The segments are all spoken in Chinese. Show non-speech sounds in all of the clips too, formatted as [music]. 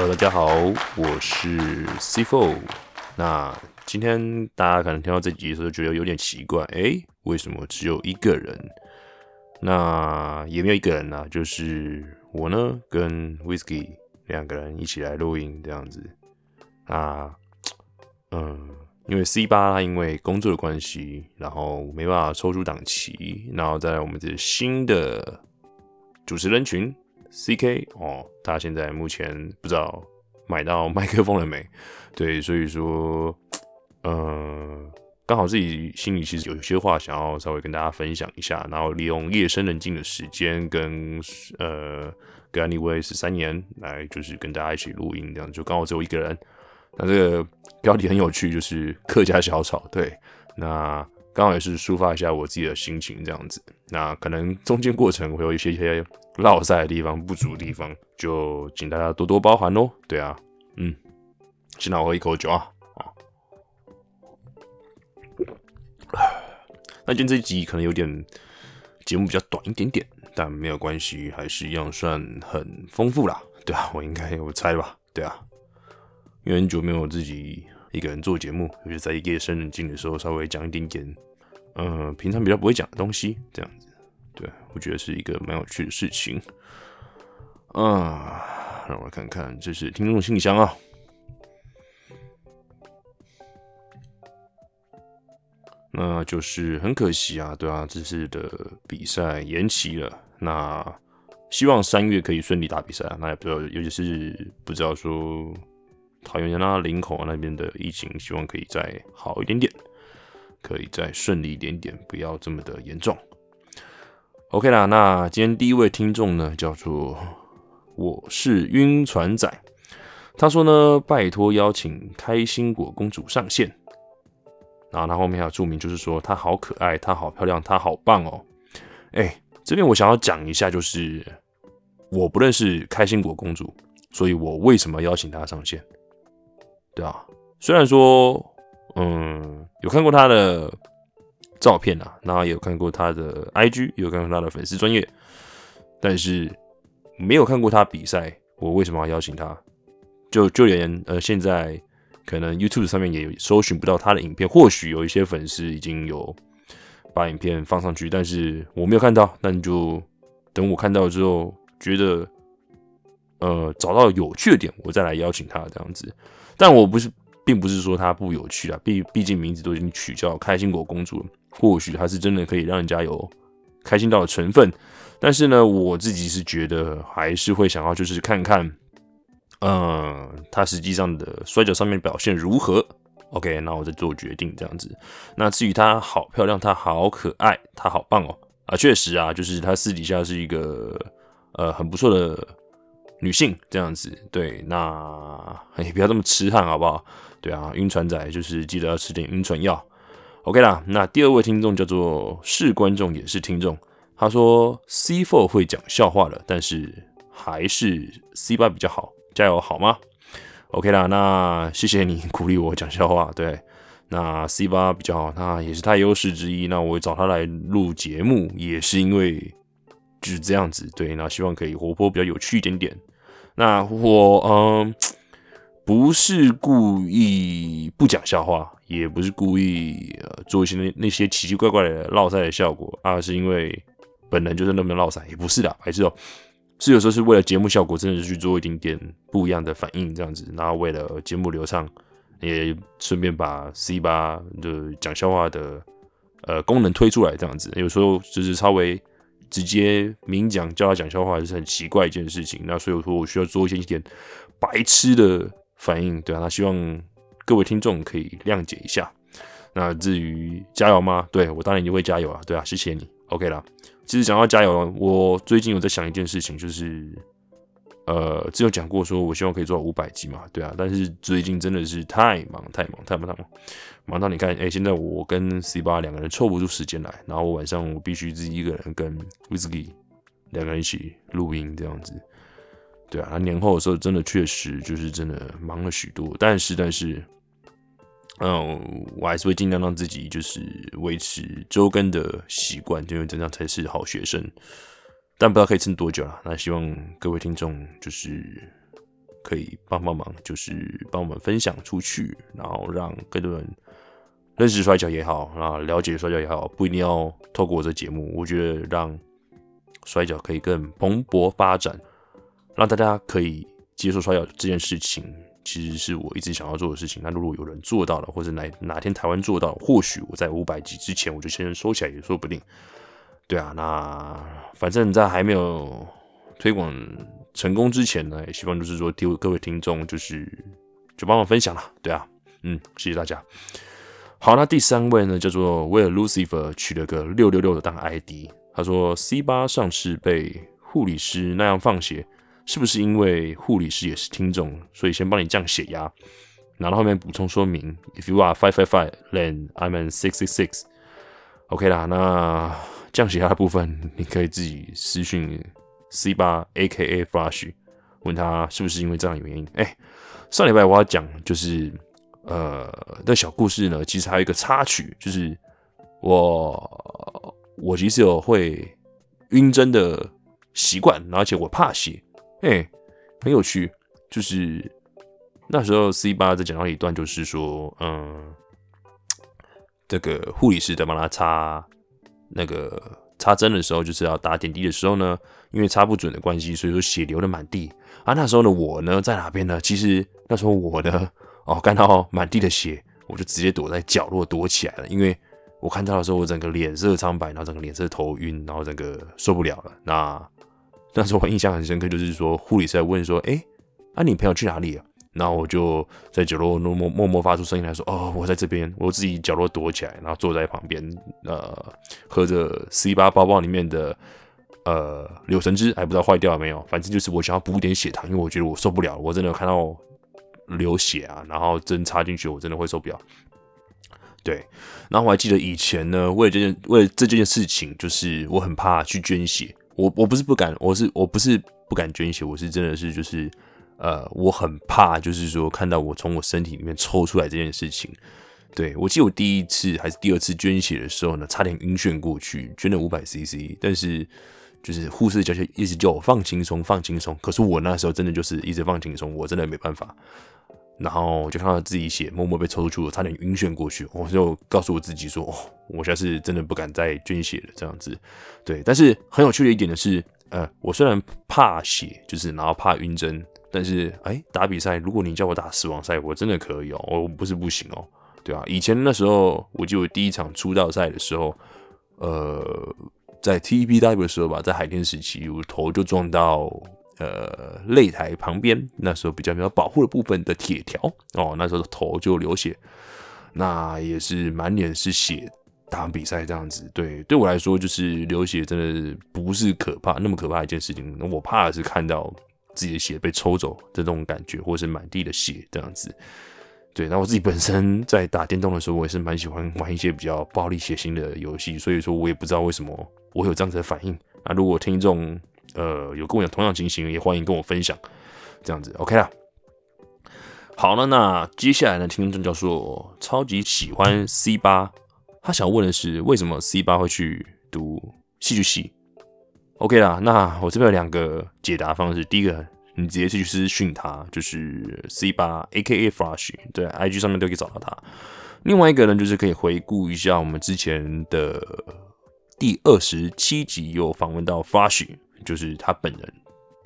呃大家好，我是 C Four。那今天大家可能听到这集的时候觉得有点奇怪，诶，为什么只有一个人？那也没有一个人啦，就是我呢跟 Whisky 两个人一起来录音这样子。那嗯，因为 C 八他因为工作的关系，然后没办法抽出档期，然后在我们的新的主持人群 CK 哦，他现在目前不知道买到麦克风了没？[laughs] 对，所以说，嗯。刚好自己心里其实有些话想要稍微跟大家分享一下，然后利用夜深人静的时间跟呃跟 Anyway 十三年来就是跟大家一起录音，这样就刚好只有一个人。那这个标题很有趣，就是客家小草。对，那刚好也是抒发一下我自己的心情这样子。那可能中间过程会有一些些落塞的地方、不足的地方，就请大家多多包涵喽。对啊，嗯，先让我喝一口酒啊啊。那今天这一集可能有点节目比较短一点点，但没有关系，还是一样算很丰富啦。对啊，我应该我猜吧。对啊，因为很久没有自己一个人做节目，就是在夜深人静的时候，稍微讲一点点，嗯，平常比较不会讲的东西，这样子。对，我觉得是一个蛮有趣的事情。啊，让我来看看，这是听众信箱啊。那就是很可惜啊，对啊，这次的比赛延期了。那希望三月可以顺利打比赛啊。那也不知道，尤其是不知道说桃园那林口那边的疫情，希望可以再好一点点，可以再顺利一点点，不要这么的严重。OK 啦，那今天第一位听众呢，叫做我是晕船仔，他说呢，拜托邀请开心果公主上线。然后他后面还有注明，就是说她好可爱，她好漂亮，她好棒哦。哎，这边我想要讲一下，就是我不认识开心果公主，所以我为什么邀请她上线？对啊，虽然说，嗯，有看过她的照片啊，然后也有看过他的 IG，也有看过他的粉丝专业，但是没有看过他比赛，我为什么要邀请他？就就连呃现在。可能 YouTube 上面也搜寻不到他的影片，或许有一些粉丝已经有把影片放上去，但是我没有看到。那你就等我看到之后，觉得呃找到有趣的点，我再来邀请他这样子。但我不是，并不是说他不有趣啊，毕毕竟名字都已经取叫开心果公主了，或许他是真的可以让人家有开心到的成分。但是呢，我自己是觉得还是会想要就是看看。嗯，他实际上的摔跤上面表现如何？OK，那我再做决定这样子。那至于她好漂亮，她好可爱，她好棒哦！啊，确实啊，就是她私底下是一个呃很不错的女性这样子。对，那也不要这么痴汉好不好？对啊，晕船仔就是记得要吃点晕船药。OK 啦，那第二位听众叫做是观众也是听众，他说 C Four 会讲笑话了，但是还是 C 八比较好。加油好吗？OK 啦，那谢谢你鼓励我讲笑话。对，那 C 八比较好，那也是他优势之一。那我找他来录节目，也是因为就是这样子。对，那希望可以活泼，比较有趣一点点。那我嗯，不是故意不讲笑话，也不是故意呃做一些那那些奇奇怪怪的绕赛的效果，而是因为本人就是那么绕赛，也不是的，还是哦。是有时候是为了节目效果，真的是去做一点点不一样的反应，这样子，然后为了节目流畅，也顺便把 C 八的讲笑话的呃功能推出来，这样子，有时候就是稍微直接明讲叫他讲笑话，是很奇怪一件事情。那所以说我需要做一些一点白痴的反应，对啊，那希望各位听众可以谅解一下。那至于加油吗？对我当然就会加油啊，对啊，谢谢你，OK 了。其实讲到加油，我最近有在想一件事情，就是，呃，只有讲过说，我希望可以做到五百集嘛，对啊。但是最近真的是太忙，太忙，太忙，太忙，忙到你看，哎，现在我跟 C 八两个人凑不出时间来，然后我晚上我必须自己一个人跟 Whisky 两个人一起录音这样子，对啊。年后的时候，真的确实就是真的忙了许多，但是，但是。嗯，我还是会尽量让自己就是维持周更的习惯，因为这样才是好学生。但不知道可以撑多久了。那希望各位听众就是可以帮帮忙，就是帮我们分享出去，然后让更多人认识摔跤也好，啊，了解摔跤也好，不一定要透过我这节目。我觉得让摔跤可以更蓬勃发展，让大家可以接受摔跤这件事情，其实是我一直想要做的事情。那如果有人做到了，或者哪哪天台湾做到，或许我在五百集之前我就先收起来也说不定。对啊，那反正在还没有推广成功之前呢，也希望就是说，听各位听众就是就帮我分享了。对啊，嗯，谢谢大家。好，那第三位呢，叫做威尔 Lucifer，取了个六六六的当 ID。他说：“C 八上次被护理师那样放血，是不是因为护理师也是听众，所以先帮你降血压？”然后后面补充说明：“If you are five five five, then I'm an six six six。” OK 啦，那。降血压的部分，你可以自己私讯 C 八 A.K.A. Flash，问他是不是因为这样的原因。哎，上礼拜我要讲就是呃的小故事呢，其实还有一个插曲，就是我我其实有会晕针的习惯，而且我怕血，哎，很有趣。就是那时候 C 八在讲到一段，就是说，嗯，这个护理师在帮他擦。那个插针的时候，就是要打点滴的时候呢，因为插不准的关系，所以说血流的满地啊。那时候的我呢，在哪边呢？其实那时候我呢，哦，看到满地的血，我就直接躲在角落躲起来了。因为我看到的时候，我整个脸色苍白，然后整个脸色头晕，然后整个受不了了。那那时候我印象很深刻，就是说护理师在问说：“哎，啊，你朋友去哪里了？”然后我就在角落默默默默发出声音来说：“哦，我在这边，我自己角落躲起来，然后坐在旁边，呃，喝着 C 八包包里面的呃柳橙汁，还不知道坏掉了没有。反正就是我想要补点血糖，因为我觉得我受不了，我真的看到流血啊，然后针插进去，我真的会受不了。对，然后我还记得以前呢，为了这件为了这件事情，就是我很怕去捐血，我我不是不敢，我是我不是不敢捐血，我是真的是就是。”呃，我很怕，就是说看到我从我身体里面抽出来这件事情。对我记得我第一次还是第二次捐血的时候呢，差点晕眩过去，捐了五百 CC，但是就是护士叫一直叫我放轻松，放轻松。可是我那时候真的就是一直放轻松，我真的没办法。然后就看到自己血默默被抽出，差点晕眩过去。我就告诉我自己说，哦，我下次真的不敢再捐血了，这样子。对，但是很有趣的一点的是，呃，我虽然怕血，就是然后怕晕针。但是，哎，打比赛，如果你叫我打死亡赛，我真的可以哦，我不是不行哦，对啊，以前那时候，我记得第一场出道赛的时候，呃，在 TPW 的时候吧，在海天时期，我头就撞到呃擂台旁边，那时候比较没有保护的部分的铁条哦，那时候头就流血，那也是满脸是血打完比赛这样子。对，对我来说，就是流血真的不是可怕那么可怕一件事情，我怕的是看到。自己的血被抽走的这种感觉，或是满地的血这样子，对。那我自己本身 [laughs] 在打电动的时候，我也是蛮喜欢玩一些比较暴力血腥的游戏，所以说我也不知道为什么我有这样子的反应。那如果听众呃有跟我有同样情形，也欢迎跟我分享。这样子，OK 啦。好了，那接下来呢，听众叫做超级喜欢 C 八，他想问的是为什么 C 八会去读戏剧系？OK 啦，那我这边有两个解答方式。第一个，你直接去私讯他，就是 C 八 AKA Flash，对，IG 上面都可以找到他。另外一个呢，就是可以回顾一下我们之前的第二十七集，有访问到 Flash，就是他本人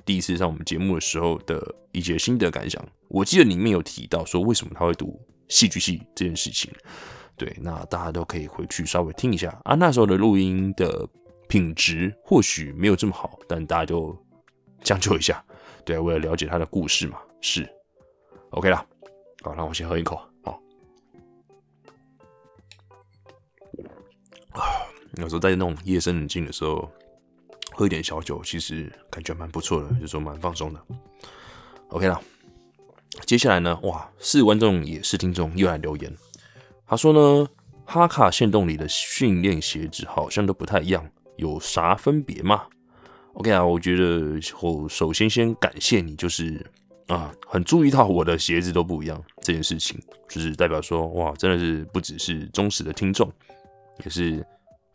第一次上我们节目的时候的一些心得感想。我记得里面有提到说，为什么他会读戏剧系这件事情。对，那大家都可以回去稍微听一下啊，那时候的录音的。品质或许没有这么好，但大家就将就一下。对，为了了解他的故事嘛，是 OK 啦。好，那我先喝一口。好，有时候在那种夜深人静的时候，喝一点小酒，其实感觉蛮不错的，就说蛮放松的。OK 啦，接下来呢，哇，是观众也是听众又来留言，他说呢，哈卡线洞里的训练鞋子好像都不太一样。有啥分别吗？OK 啊，我觉得我首先先感谢你，就是啊，很注意到我的鞋子都不一样这件事情，就是代表说哇，真的是不只是忠实的听众，也是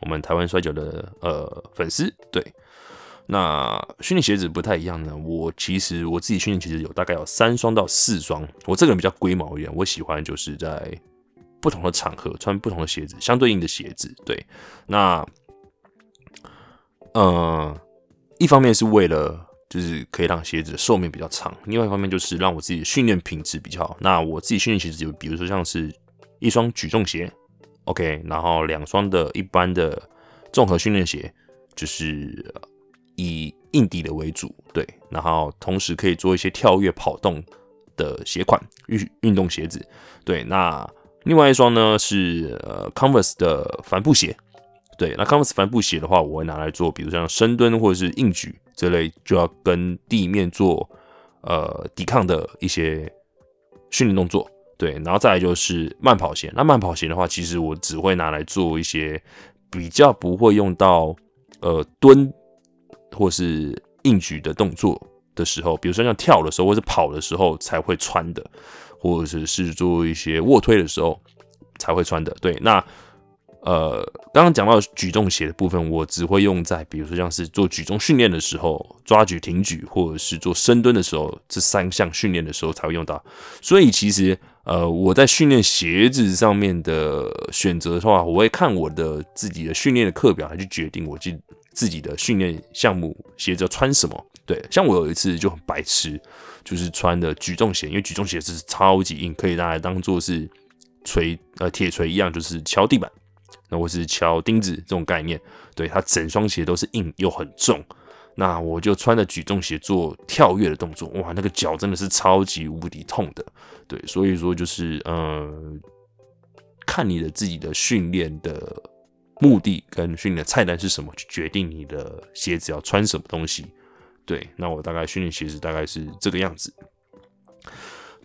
我们台湾摔跤的呃粉丝。对，那训练鞋子不太一样呢。我其实我自己训练鞋子有大概有三双到四双。我这个人比较龟毛一点，我喜欢就是在不同的场合穿不同的鞋子，相对应的鞋子。对，那呃，一方面是为了就是可以让鞋子的寿命比较长，另外一方面就是让我自己的训练品质比较好。那我自己训练鞋子就比如说像是一双举重鞋，OK，然后两双的一般的综合训练鞋，就是。以硬底的为主，对，然后同时可以做一些跳跃、跑动的鞋款运运动鞋子，对。那另外一双呢是呃 Converse 的帆布鞋，对。那 Converse 帆布鞋的话，我会拿来做，比如像深蹲或者是硬举这类，就要跟地面做呃抵抗的一些训练动作，对。然后再来就是慢跑鞋，那慢跑鞋的话，其实我只会拿来做一些比较不会用到呃蹲。或是硬举的动作的时候，比如说像跳的时候，或者跑的时候才会穿的，或者是做一些卧推的时候才会穿的。对，那呃，刚刚讲到举重鞋的部分，我只会用在比如说像是做举重训练的时候，抓举、挺举，或者是做深蹲的时候，这三项训练的时候才会用到。所以其实呃，我在训练鞋子上面的选择的话，我会看我的自己的训练的课表来去决定我记。自己的训练项目鞋子穿什么？对，像我有一次就很白痴，就是穿的举重鞋，因为举重鞋是超级硬，可以拿来当做是锤呃铁锤一样，就是敲地板，那或是敲钉子这种概念。对，它整双鞋都是硬又很重，那我就穿着举重鞋做跳跃的动作，哇，那个脚真的是超级无敌痛的。对，所以说就是呃，看你的自己的训练的。目的跟训练的菜单是什么，去决定你的鞋子要穿什么东西。对，那我大概训练鞋子大概是这个样子。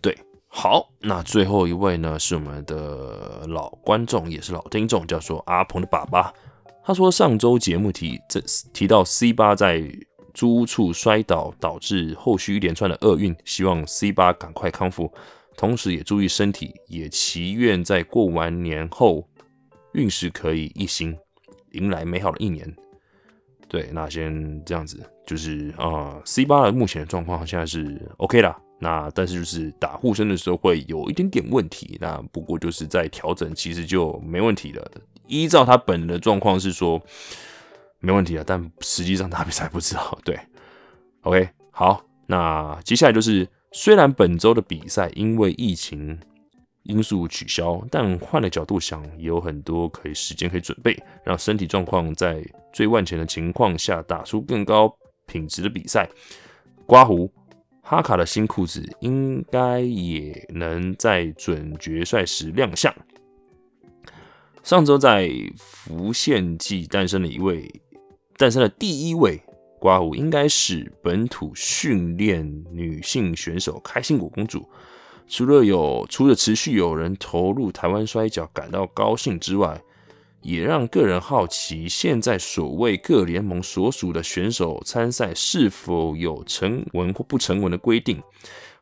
对，好，那最后一位呢是我们的老观众，也是老听众，叫做阿鹏的爸爸。他说上周节目提这提到 C 八在租屋处摔倒，导致后续一连串的厄运，希望 C 八赶快康复，同时也注意身体，也祈愿在过完年后。运势可以一新，迎来美好的一年。对，那先这样子，就是啊，C 八的目前的状况现在是 OK 啦。那但是就是打护身的时候会有一点点问题。那不过就是在调整，其实就没问题了。依照他本人的状况是说没问题啊，但实际上打比赛不知道。[laughs] 对，OK，好，那接下来就是虽然本周的比赛因为疫情。因素取消，但换了角度想，也有很多可以时间可以准备，让身体状况在最万全的情况下打出更高品质的比赛。刮胡哈卡的新裤子应该也能在准决赛时亮相。上周在浮现季诞生了一位，诞生了第一位刮胡，应该是本土训练女性选手开心果公主。除了有除了持续有人投入台湾摔跤感到高兴之外，也让个人好奇，现在所谓各联盟所属的选手参赛是否有成文或不成文的规定？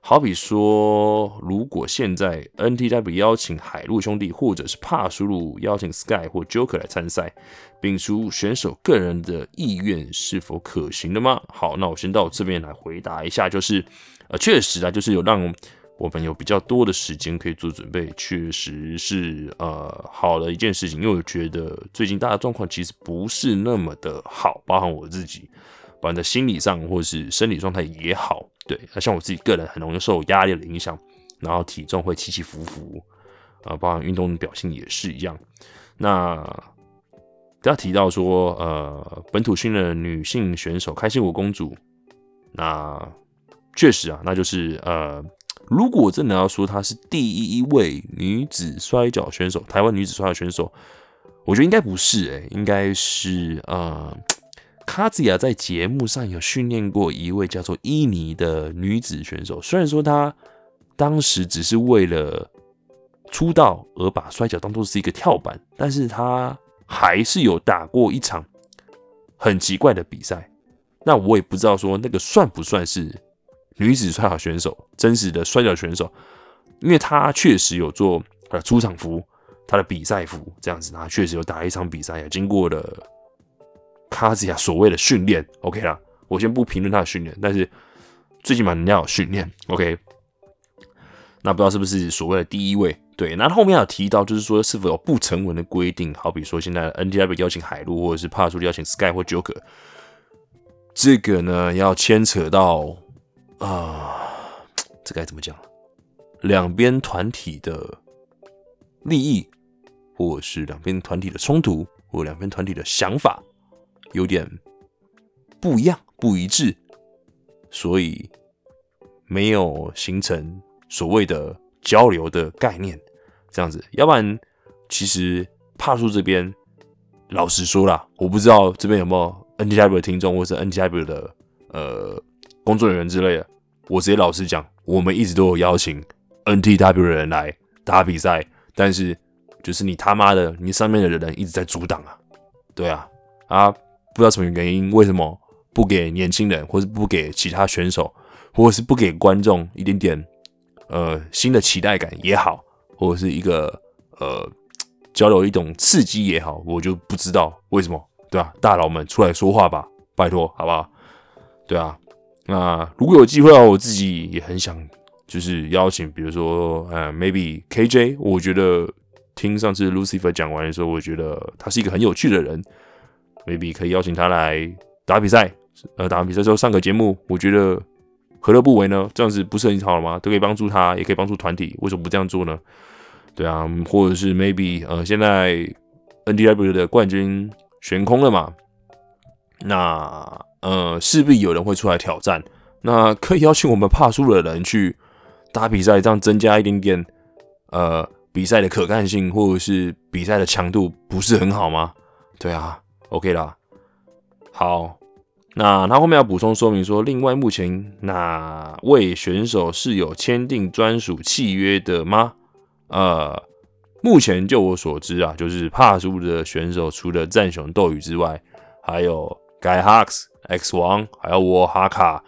好比说，如果现在 NTW 邀请海陆兄弟，或者是帕苏鲁邀请 Sky 或 Joker 来参赛，并出选手个人的意愿是否可行的吗？好，那我先到这边来回答一下，就是呃，确实啊，就是有让。我们有比较多的时间可以做准备，确实是呃好的一件事情。因为我觉得最近大家状况其实不是那么的好，包含我自己，包含在心理上或是生理状态也好。对，像我自己个人很容易受压力的影响，然后体重会起起伏伏，啊，包含运动表现也是一样。那大家提到说，呃，本土训的女性选手开心果公主，那确实啊，那就是呃。如果真的要说她是第一位女子摔跤选手，台湾女子摔跤选手，我觉得应该不是，诶，应该是呃，卡子亚在节目上有训练过一位叫做伊尼的女子选手。虽然说她当时只是为了出道而把摔跤当做是一个跳板，但是她还是有打过一场很奇怪的比赛。那我也不知道说那个算不算是。女子摔跤选手，真实的摔跤选手，因为她确实有做呃出场服，她的比赛服这样子，她确实有打一场比赛，也经过了卡兹亚所谓的训练，OK 啦，我先不评论他的训练，但是最起码人家有训练。OK，那不知道是不是所谓的第一位？对，那后面有提到，就是说是否有不成文的规定，好比说现在 NTW 邀请海陆，或者是帕苏邀请 Sky 或 Joker，这个呢要牵扯到啊，这该怎么讲？两边团体的利益，或是两边团体的冲突，或两边团体的想法有点不一样、不一致，所以没有形成所谓的。交流的概念，这样子，要不然其实帕叔这边，老实说啦，我不知道这边有没有 NTW 的听众，或是 NTW 的呃工作人员之类的。我直接老实讲，我们一直都有邀请 NTW 的人来打比赛，但是就是你他妈的，你上面的人一直在阻挡啊，对啊，啊，不知道什么原因，为什么不给年轻人，或是不给其他选手，或者是不给观众一点点？呃，新的期待感也好，或者是一个呃交流一种刺激也好，我就不知道为什么，对吧？大佬们出来说话吧，拜托，好不好？对啊，那如果有机会的话，我自己也很想就是邀请，比如说呃，maybe KJ，我觉得听上次 Lucifer 讲完的时候，我觉得他是一个很有趣的人，maybe 可以邀请他来打比赛，呃，打完比赛之后上个节目，我觉得。何乐不为呢？这样子不是很好了吗？都可以帮助他，也可以帮助团体，为什么不这样做呢？对啊，或者是 maybe 呃，现在 NDW 的冠军悬空了嘛？那呃，势必有人会出来挑战。那可以邀请我们怕输的人去打比赛，这样增加一点点呃比赛的可看性，或者是比赛的强度，不是很好吗？对啊，OK 啦，好。那他后面要补充说明说，另外目前哪位选手是有签订专属契约的吗？呃，目前就我所知啊，就是帕苏的选手，除了战雄斗鱼之外，还有 Guy Hux、X 王，还有我哈卡，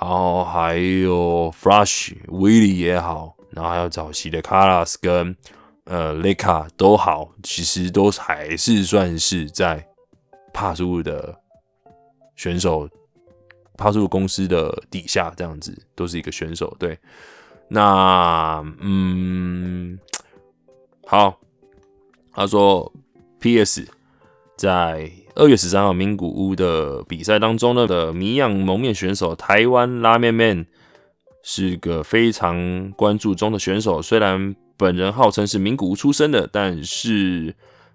然后还有 Flash、威利也好，然后还有早期的 Carlos 跟呃 Leka 都好，其实都还是算是在帕苏的。选手，帕数公司的底下这样子，都是一个选手。对，那嗯，好，他说，P.S. 在二月十三号名古屋的比赛当中呢的谜样蒙面选手台湾拉面面是个非常关注中的选手，虽然本人号称是名古屋出生的，但是。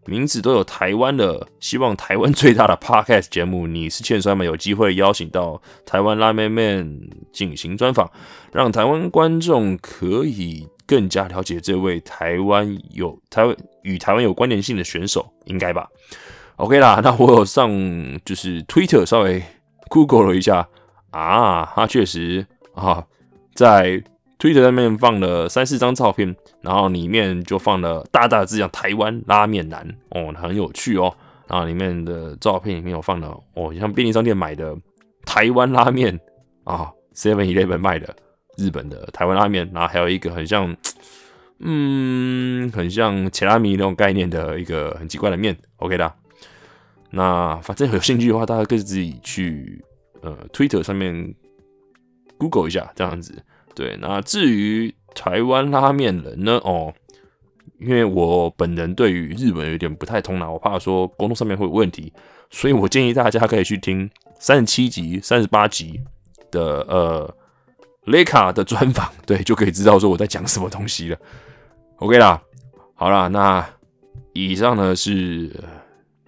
名字都有台湾的，希望台湾最大的 [laughs] podcast 节目，你是欠摔吗有机会邀请到台湾拉面面进行专访，让台湾观众可以更加了解这位台湾有台湾与台湾有关联性的选手，应该吧？OK 啦，那我有上就是 Twitter 稍微 Google 了一下啊，他确实啊在。Twitter 上面放了三四张照片，然后里面就放了大大的字，叫“台湾拉面男”哦，很有趣哦。然后里面的照片里面有放了哦，像便利商店买的台湾拉面啊，Seven Eleven 卖的日本的台湾拉面，然后还有一个很像，嗯，很像切拉米那种概念的一个很奇怪的面。OK 的，那反正有兴趣的话，大家可以自己去呃 Twitter 上面 Google 一下，这样子。对，那至于台湾拉面人呢？哦，因为我本人对于日本有点不太通啦，我怕说沟通上面会有问题，所以我建议大家可以去听三十七集、三十八集的呃雷卡的专访，对，就可以知道说我在讲什么东西了。OK 啦，好啦，那以上呢是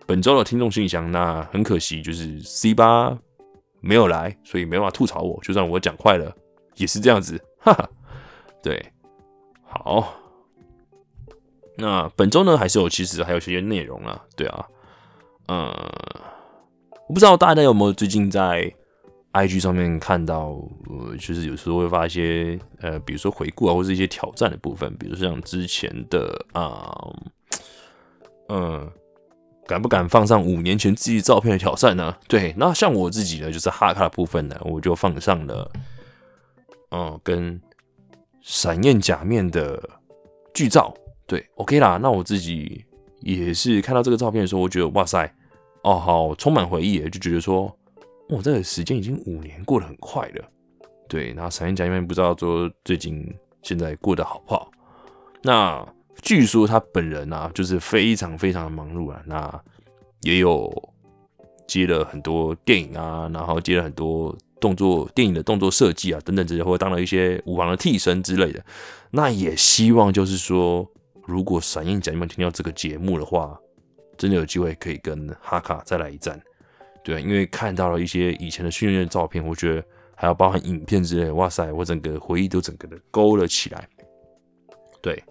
本周的听众信箱，那很可惜就是 C 八没有来，所以没办法吐槽我，就算我讲快了。也是这样子，[laughs] 哈哈，对，好，那本周呢还是有，其实还有些内容啊，对啊，嗯，我不知道大家有没有最近在 IG 上面看到，呃，就是有时候会发一些，呃，比如说回顾啊，或是一些挑战的部分，比如像之前的啊，嗯，敢不敢放上五年前自己照片的挑战呢？对，那像我自己呢，就是哈卡的部分呢，我就放上了。嗯，跟闪焰假面的剧照，对，OK 啦。那我自己也是看到这个照片的时候，我觉得哇塞，哦，好充满回忆，就觉得说，哇，这个时间已经五年过得很快了。对，那闪焰假面不知道说最近现在过得好不好。那据说他本人啊，就是非常非常的忙碌啊。那也有接了很多电影啊，然后接了很多动作电影的动作设计啊等等之类，或者当了一些武行的替身之类的。那也希望就是说，如果闪燕家你们听到这个节目的话，真的有机会可以跟哈卡再来一战。对，因为看到了一些以前的训练照片，我觉得还有包含影片之类，哇塞，我整个回忆都整个的勾了起来。对，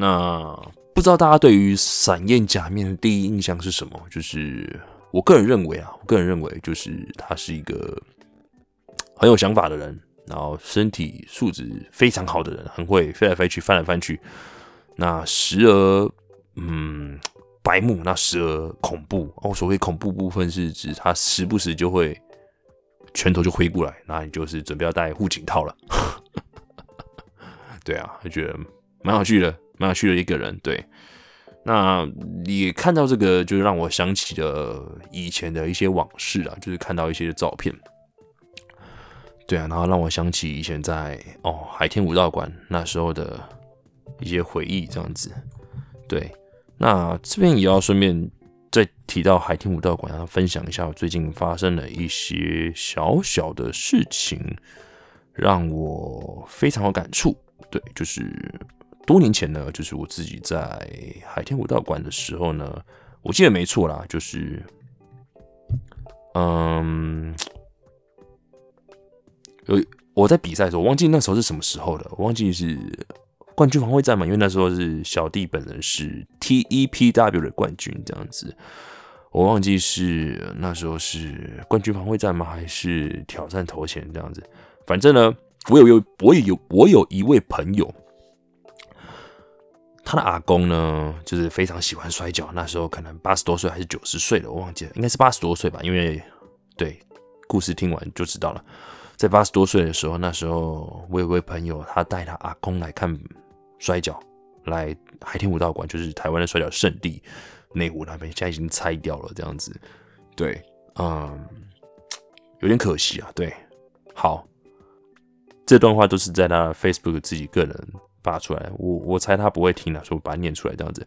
那不知道大家对于闪焰假面的第一印象是什么？就是我个人认为啊，我个人认为就是他是一个很有想法的人，然后身体素质非常好的人，很会飞来飞去、翻来翻去。那时而，嗯。白目那时而恐怖哦，所谓恐怖部分是指他时不时就会拳头就挥过来，那你就是准备要戴护颈套了。[laughs] 对啊，就觉得蛮有趣的，蛮有趣的一个人。对，那也看到这个，就让我想起了以前的一些往事啊，就是看到一些照片。对啊，然后让我想起以前在哦海天武道馆那时候的一些回忆，这样子。对。那这边也要顺便再提到海天武道馆，然后分享一下我最近发生了一些小小的事情，让我非常有感触。对，就是多年前呢，就是我自己在海天武道馆的时候呢，我记得没错啦，就是，嗯，有我在比赛的时候，我忘记那时候是什么时候了，我忘记是。冠军防卫战嘛，因为那时候是小弟本人是 TEPW 的冠军，这样子，我忘记是那时候是冠军防卫战吗？还是挑战头衔这样子？反正呢，我有有我也有我有一位朋友，他的阿公呢，就是非常喜欢摔跤，那时候可能八十多岁还是九十岁了，我忘记了，应该是八十多岁吧，因为对故事听完就知道了，在八十多岁的时候，那时候我有位朋友，他带他阿公来看。摔跤来海天武道馆，就是台湾的摔跤圣地，内湖那边现在已经拆掉了，这样子，对，嗯，有点可惜啊。对，好，这段话都是在他 Facebook 自己个人发出来，我我猜他不会听的，说把它念出来这样子。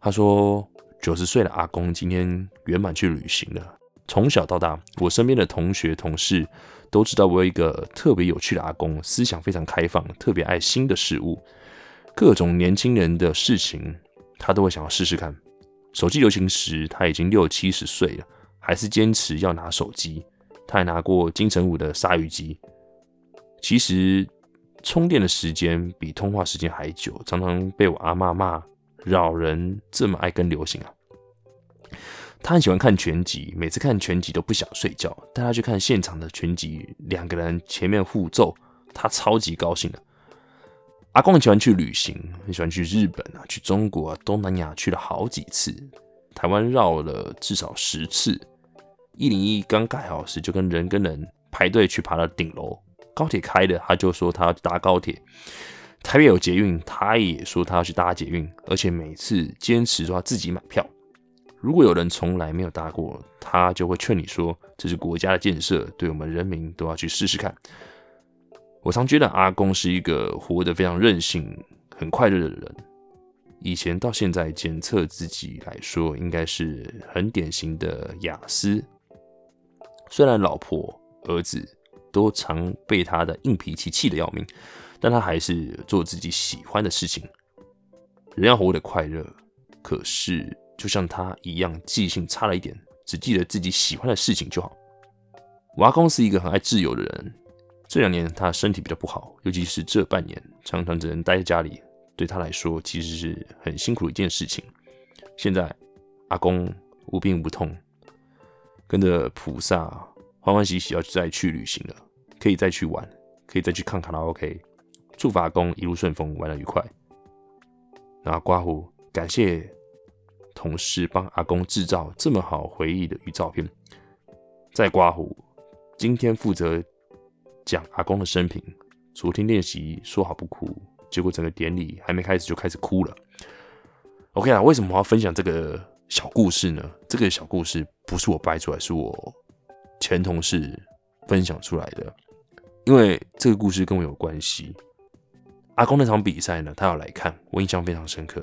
他说，九十岁的阿公今天圆满去旅行了。从小到大，我身边的同学同事都知道我有一个特别有趣的阿公，思想非常开放，特别爱新的事物。各种年轻人的事情，他都会想要试试看。手机流行时，他已经六七十岁了，还是坚持要拿手机。他还拿过金城武的鲨鱼机。其实充电的时间比通话时间还久，常常被我阿妈骂：扰人这么爱跟流行啊！他很喜欢看拳击，每次看拳击都不想睡觉。带他去看现场的拳击，两个人前面互揍，他超级高兴的。阿公很喜欢去旅行，很喜欢去日本啊，去中国啊，东南亚去了好几次，台湾绕了至少十次。一零一刚盖好时，就跟人跟人排队去爬了顶楼。高铁开的，他就说他要搭高铁。台北有捷运，他也说他要去搭捷运，而且每次坚持说他自己买票。如果有人从来没有搭过，他就会劝你说这是国家的建设，对我们人民都要去试试看。我常觉得阿公是一个活得非常任性、很快乐的人。以前到现在检测自己来说，应该是很典型的雅思。虽然老婆、儿子都常被他的硬脾气气得要命，但他还是做自己喜欢的事情。人要活得快乐，可是就像他一样，记性差了一点，只记得自己喜欢的事情就好。我阿公是一个很爱自由的人。这两年他身体比较不好，尤其是这半年，常常只能待在家里，对他来说其实是很辛苦的一件事情。现在阿公无病无痛，跟着菩萨欢欢喜喜要再去旅行了，可以再去玩，可以再去看卡拉 OK。祝法公一路顺风，玩的愉快。那刮胡感谢同事帮阿公制造这么好回忆的与照片。在刮胡今天负责。讲阿公的生平，昨天练习说好不哭，结果整个典礼还没开始就开始哭了。OK 啊，为什么我要分享这个小故事呢？这个小故事不是我掰出来，是我前同事分享出来的，因为这个故事跟我有关系。阿公那场比赛呢，他要来看，我印象非常深刻。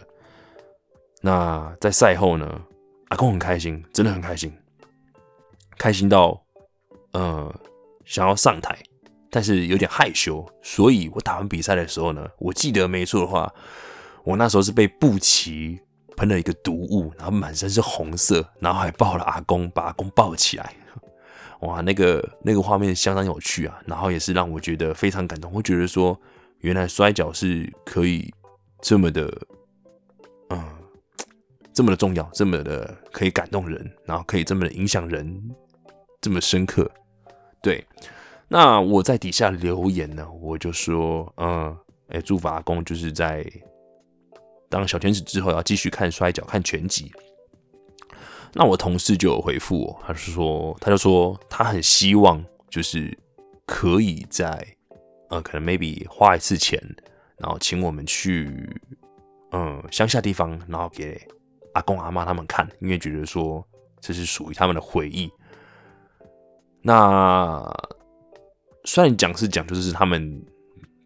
那在赛后呢，阿公很开心，真的很开心，开心到呃想要上台，但是有点害羞。所以我打完比赛的时候呢，我记得没错的话，我那时候是被布奇喷了一个毒物，然后满身是红色，然后还抱了阿公，把阿公抱起来。哇，那个那个画面相当有趣啊，然后也是让我觉得非常感动。我觉得说，原来摔跤是可以这么的，嗯，这么的重要，这么的可以感动人，然后可以这么的影响人，这么深刻。对，那我在底下留言呢，我就说，嗯，哎，祝法公就是在当小天使之后，要继续看摔跤，看拳击。那我同事就有回复我，他是说，他就说他很希望就是可以在呃，可能 maybe 花一次钱，然后请我们去嗯乡下地方，然后给阿公阿妈他们看，因为觉得说这是属于他们的回忆。那虽然讲是讲，就是他们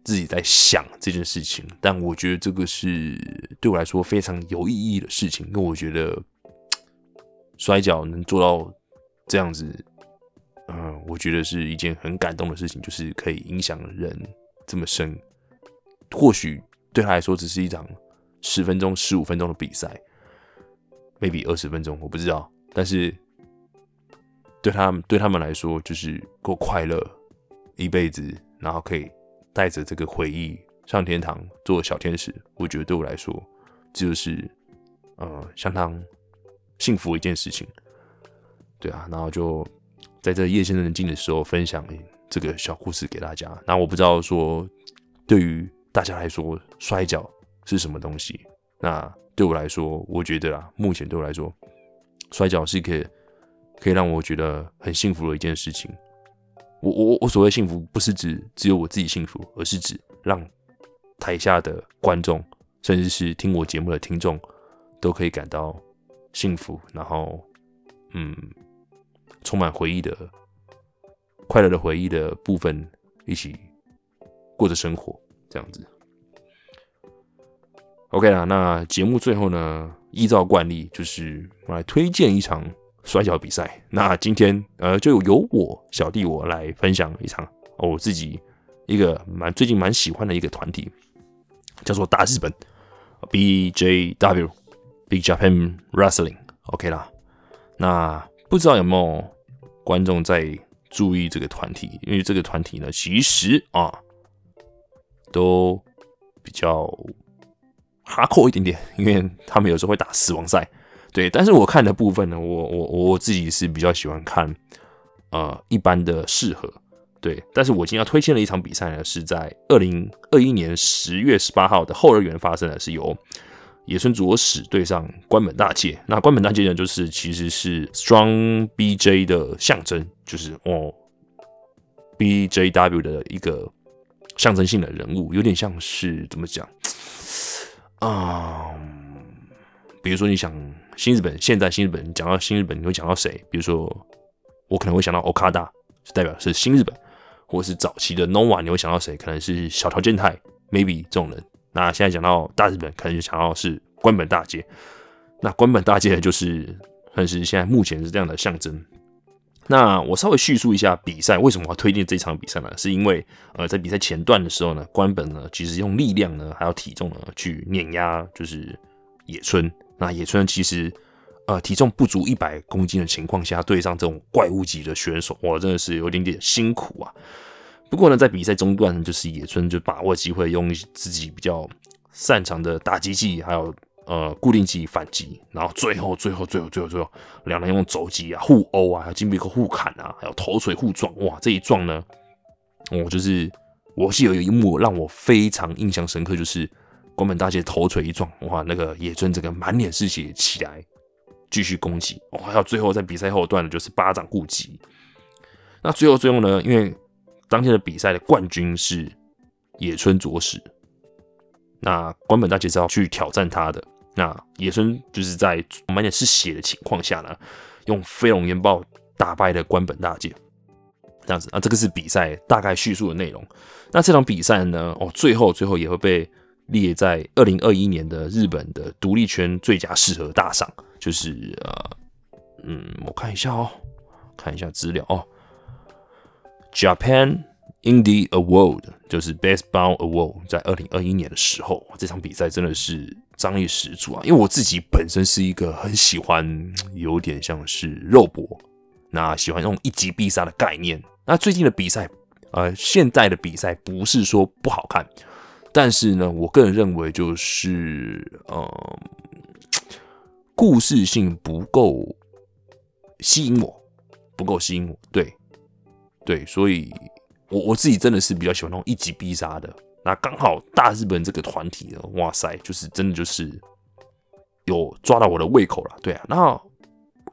自己在想这件事情，但我觉得这个是对我来说非常有意义的事情，因为我觉得。摔跤能做到这样子，嗯，我觉得是一件很感动的事情，就是可以影响人这么深。或许对他来说只是一场十分钟、十五分钟的比赛，maybe 二十分钟，我不知道。但是对他们对他们来说，就是够快乐一辈子，然后可以带着这个回忆上天堂做小天使。我觉得对我来说，这就是呃，相当。幸福一件事情，对啊，然后就在这夜深人静的时候分享这个小故事给大家。那我不知道说对于大家来说摔跤是什么东西，那对我来说，我觉得啊，目前对我来说，摔跤是可以可以让我觉得很幸福的一件事情。我我我所谓幸福，不是指只有我自己幸福，而是指让台下的观众，甚至是听我节目的听众，都可以感到。幸福，然后，嗯，充满回忆的、快乐的回忆的部分，一起过着生活，这样子。OK 啦，那节目最后呢，依照惯例，就是我来推荐一场摔跤比赛。那今天，呃，就由我小弟我来分享一场我自己一个蛮最近蛮喜欢的一个团体，叫做大日本 BJW。Big Japan Wrestling，OK 啦。那不知道有没有观众在注意这个团体？因为这个团体呢，其实啊，都比较哈扣一点点，因为他们有时候会打死亡赛。对，但是我看的部分呢，我我我自己是比较喜欢看呃一般的适合。对，但是我今天要推荐的一场比赛呢，是在二零二一年十月十八号的后乐园发生的，是由。野村卓史对上关本大介，那关本大介呢，就是其实是 Strong BJ 的象征，就是哦 BJW 的一个象征性的人物，有点像是怎么讲啊？比如说你想新日本，现在新日本讲到新日本，你会讲到谁？比如说我可能会想到 Okada，是代表是新日本，或者是早期的 Nova，你会想到谁？可能是小条健太，maybe 这种人。那现在讲到大日本，可能就想到是关本大街。那关本大街就是算是现在目前是这样的象征。那我稍微叙述一下比赛，为什么要推荐这场比赛呢？是因为呃，在比赛前段的时候呢，关本呢其实用力量呢还有体重呢去碾压就是野村。那野村其实呃体重不足一百公斤的情况下，对上这种怪物级的选手，哇，真的是有点点辛苦啊。不过呢，在比赛中段，就是野村就把握机会，用自己比较擅长的打击技，还有呃固定技反击，然后最后最后最后最后最后，两人用肘击啊互殴啊，还有金币扣互砍啊，还有头锤互撞，哇，这一撞呢，我就是我是有一幕让我非常印象深刻，就是关本大介头锤一撞，哇，那个野村这个满脸是血起来继续攻击，哇，还有最后在比赛后段的就是巴掌互击，那最后最后呢，因为当天的比赛的冠军是野村卓史，那关本大介是要去挑战他的。那野村就是在满脸是血的情况下呢，用飞龙烟爆打败了关本大介。这样子啊，这个是比赛大概叙述的内容。那这场比赛呢，哦，最后最后也会被列在二零二一年的日本的独立圈最佳适合大赏，就是呃，嗯，我看一下哦，看一下资料哦，Japan Indie Award 就是 Best Ball Award，在二零二一年的时候，这场比赛真的是张力十足啊！因为我自己本身是一个很喜欢，有点像是肉搏，那喜欢那种一击必杀的概念。那最近的比赛，呃，现在的比赛不是说不好看，但是呢，我个人认为就是呃，故事性不够吸引我，不够吸引我。对，对，所以我我自己真的是比较喜欢那种一击必杀的。那刚好大日本这个团体呢，哇塞，就是真的就是有抓到我的胃口了。对啊，那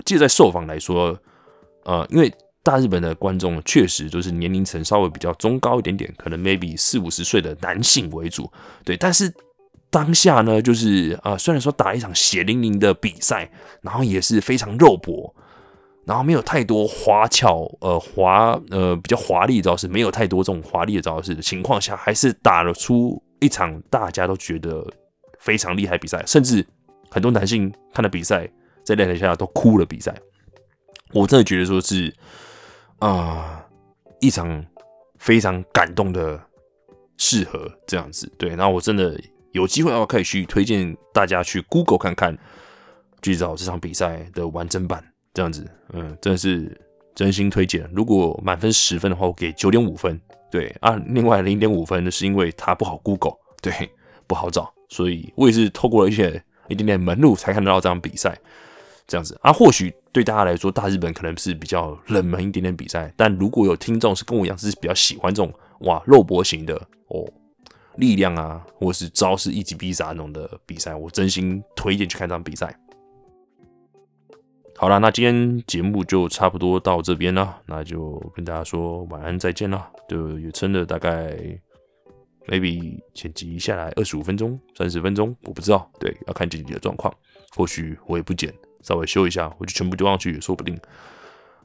记得在受访来说，呃，因为。大日本的观众确实都是年龄层稍微比较中高一点点，可能 maybe 四五十岁的男性为主，对。但是当下呢，就是啊，虽然说打一场血淋淋的比赛，然后也是非常肉搏，然后没有太多花俏呃华呃比较华丽的招式，没有太多这种华丽的招式的情况下，还是打了出一场大家都觉得非常厉害比赛，甚至很多男性看了比赛在擂台下都哭了比赛。我真的觉得说是。啊，一场非常感动的适合这样子，对。然后我真的有机会的话，可以去推荐大家去 Google 看看，去找这场比赛的完整版，这样子，嗯，真的是真心推荐。如果满分十分的话，我给九点五分，对啊。另外零点五分的是因为它不好 Google，对，不好找，所以我也是透过了一些一点点门路才看得到这场比赛。这样子啊，或许对大家来说，大日本可能是比较冷门一点点比赛。但如果有听众是跟我一样，是比较喜欢这种哇肉搏型的哦，力量啊，或是招式一击必杀那种的比赛，我真心推荐去看这场比赛。好了，那今天节目就差不多到这边了，那就跟大家说晚安再见了。就也撑了大概 maybe 剪辑下来二十五分钟、三十分钟，我不知道，对，要看剪辑的状况，或许我也不剪。稍微修一下，我就全部丢上去也说不定。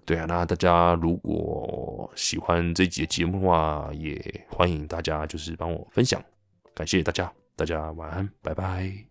对啊，那大家如果喜欢这集的节目的话，也欢迎大家就是帮我分享，感谢大家，大家晚安，拜拜。